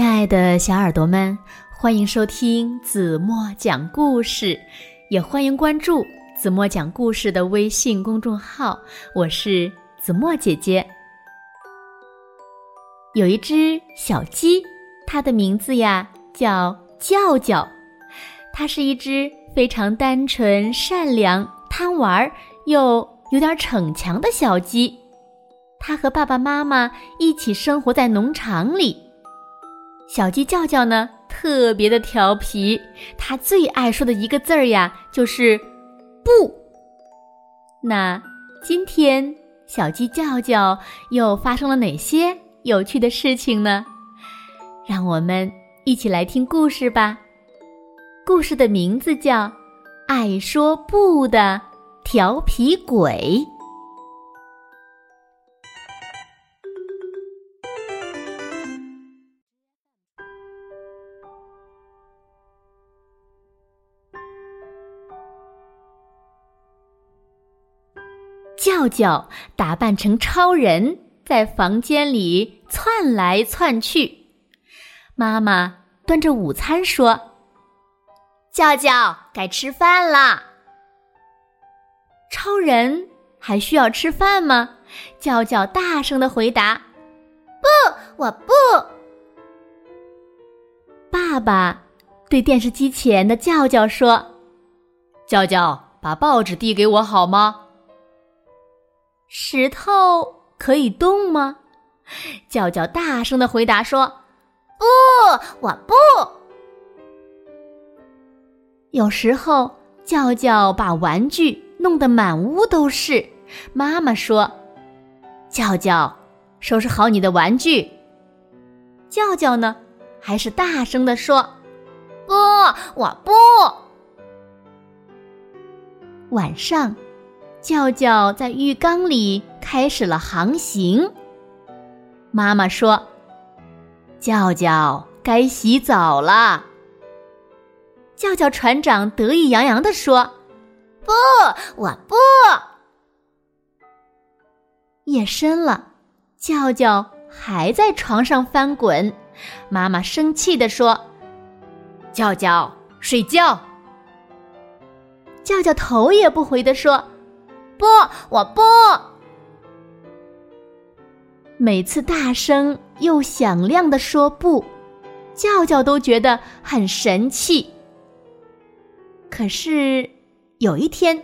亲爱的小耳朵们，欢迎收听子墨讲故事，也欢迎关注子墨讲故事的微信公众号。我是子墨姐姐。有一只小鸡，它的名字呀叫叫叫，它是一只非常单纯、善良、贪玩又有点逞强的小鸡。它和爸爸妈妈一起生活在农场里。小鸡叫叫呢，特别的调皮。它最爱说的一个字儿呀，就是“不”。那今天小鸡叫叫又发生了哪些有趣的事情呢？让我们一起来听故事吧。故事的名字叫《爱说不的调皮鬼》。叫叫打扮成超人，在房间里窜来窜去。妈妈端着午餐说：“叫叫，该吃饭啦。”超人还需要吃饭吗？叫叫大声的回答：“不，我不。”爸爸对电视机前的叫叫说：“叫叫，把报纸递给我好吗？”石头可以动吗？叫叫大声的回答说：“不，我不。”有时候叫叫把玩具弄得满屋都是。妈妈说：“叫叫，收拾好你的玩具。”叫叫呢，还是大声的说：“不，我不。”晚上。叫叫在浴缸里开始了航行。妈妈说：“叫叫该洗澡了。”叫叫船长得意洋洋地说：“不，我不。”夜深了，叫叫还在床上翻滚。妈妈生气地说：“叫叫睡觉。”叫叫头也不回地说。不，我不。每次大声又响亮的说不，叫叫都觉得很神气。可是有一天，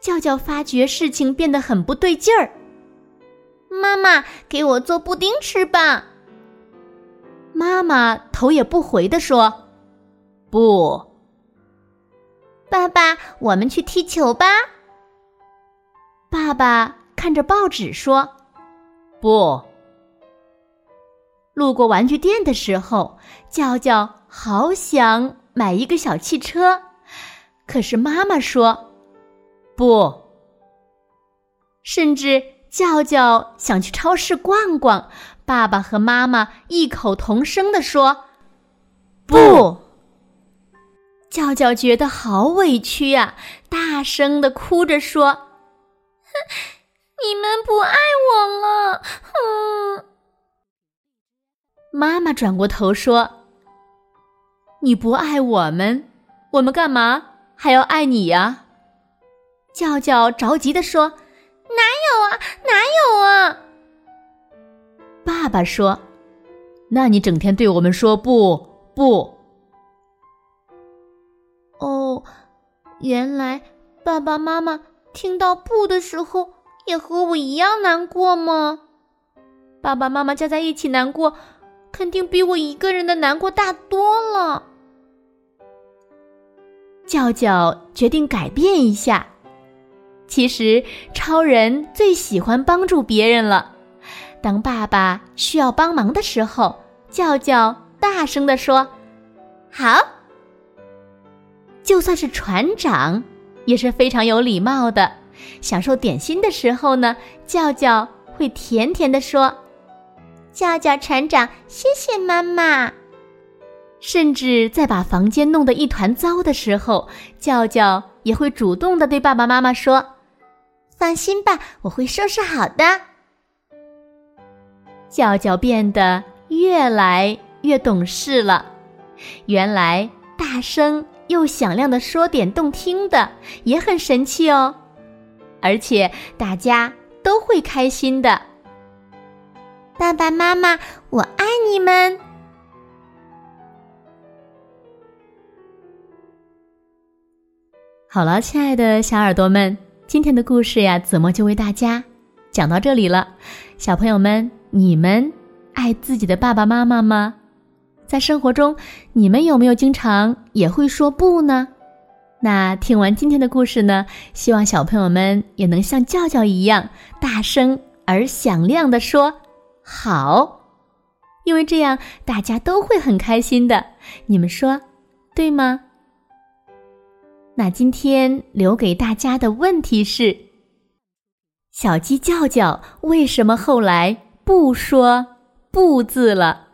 叫叫发觉事情变得很不对劲儿。妈妈，给我做布丁吃吧。妈妈头也不回的说：“不。”爸爸，我们去踢球吧。爸爸看着报纸说：“不。”路过玩具店的时候，叫叫好想买一个小汽车，可是妈妈说：“不。”甚至叫叫想去超市逛逛，爸爸和妈妈异口同声的说：“不。”叫叫觉得好委屈啊，大声的哭着说。你们不爱我了，哼！妈妈转过头说：“你不爱我们，我们干嘛还要爱你呀？”叫叫着急的说：“哪有啊，哪有啊！”爸爸说：“那你整天对我们说不不。”哦，原来爸爸妈妈。听到不的时候，也和我一样难过吗？爸爸妈妈加在一起难过，肯定比我一个人的难过大多了。叫叫决定改变一下。其实超人最喜欢帮助别人了。当爸爸需要帮忙的时候，叫叫大声的说：“好。”就算是船长。也是非常有礼貌的。享受点心的时候呢，叫叫会甜甜的说：“叫叫船长，谢谢妈妈。”甚至在把房间弄得一团糟的时候，叫叫也会主动的对爸爸妈妈说：“放心吧，我会收拾好的。”叫叫变得越来越懂事了。原来大声又响亮的说点动听的也很神气哦，而且大家都会开心的。爸爸妈妈，我爱你们。好了，亲爱的小耳朵们，今天的故事呀，子墨就为大家讲到这里了。小朋友们，你们爱自己的爸爸妈妈吗？在生活中，你们有没有经常也会说不呢？那听完今天的故事呢，希望小朋友们也能像叫叫一样，大声而响亮的说好，因为这样大家都会很开心的。你们说对吗？那今天留给大家的问题是：小鸡叫叫为什么后来不说“不”字了？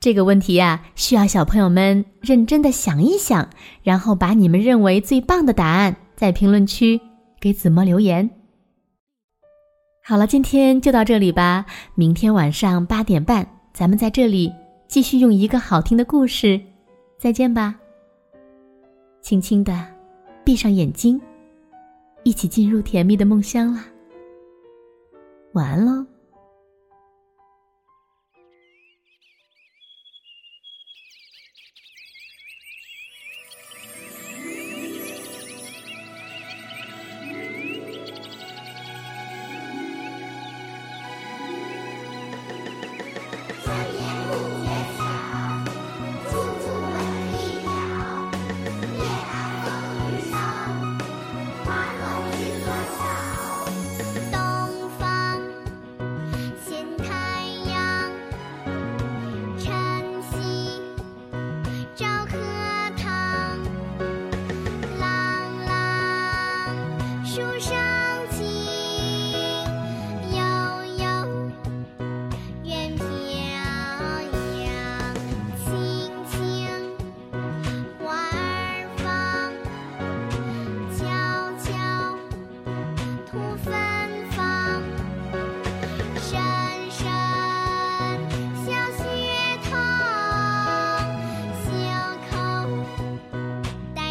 这个问题呀，需要小朋友们认真的想一想，然后把你们认为最棒的答案在评论区给子墨留言。好了，今天就到这里吧。明天晚上八点半，咱们在这里继续用一个好听的故事，再见吧。轻轻的闭上眼睛，一起进入甜蜜的梦乡啦。晚安喽。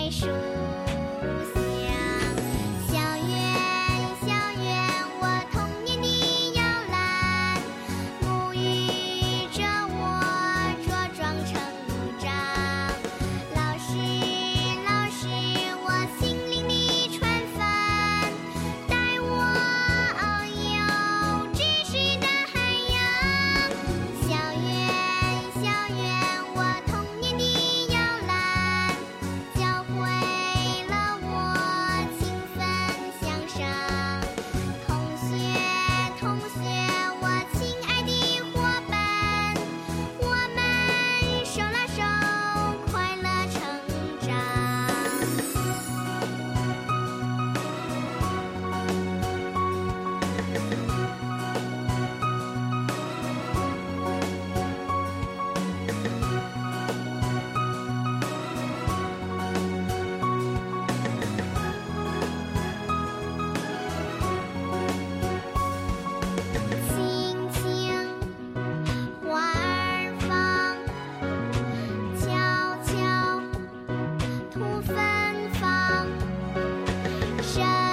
nation. shine.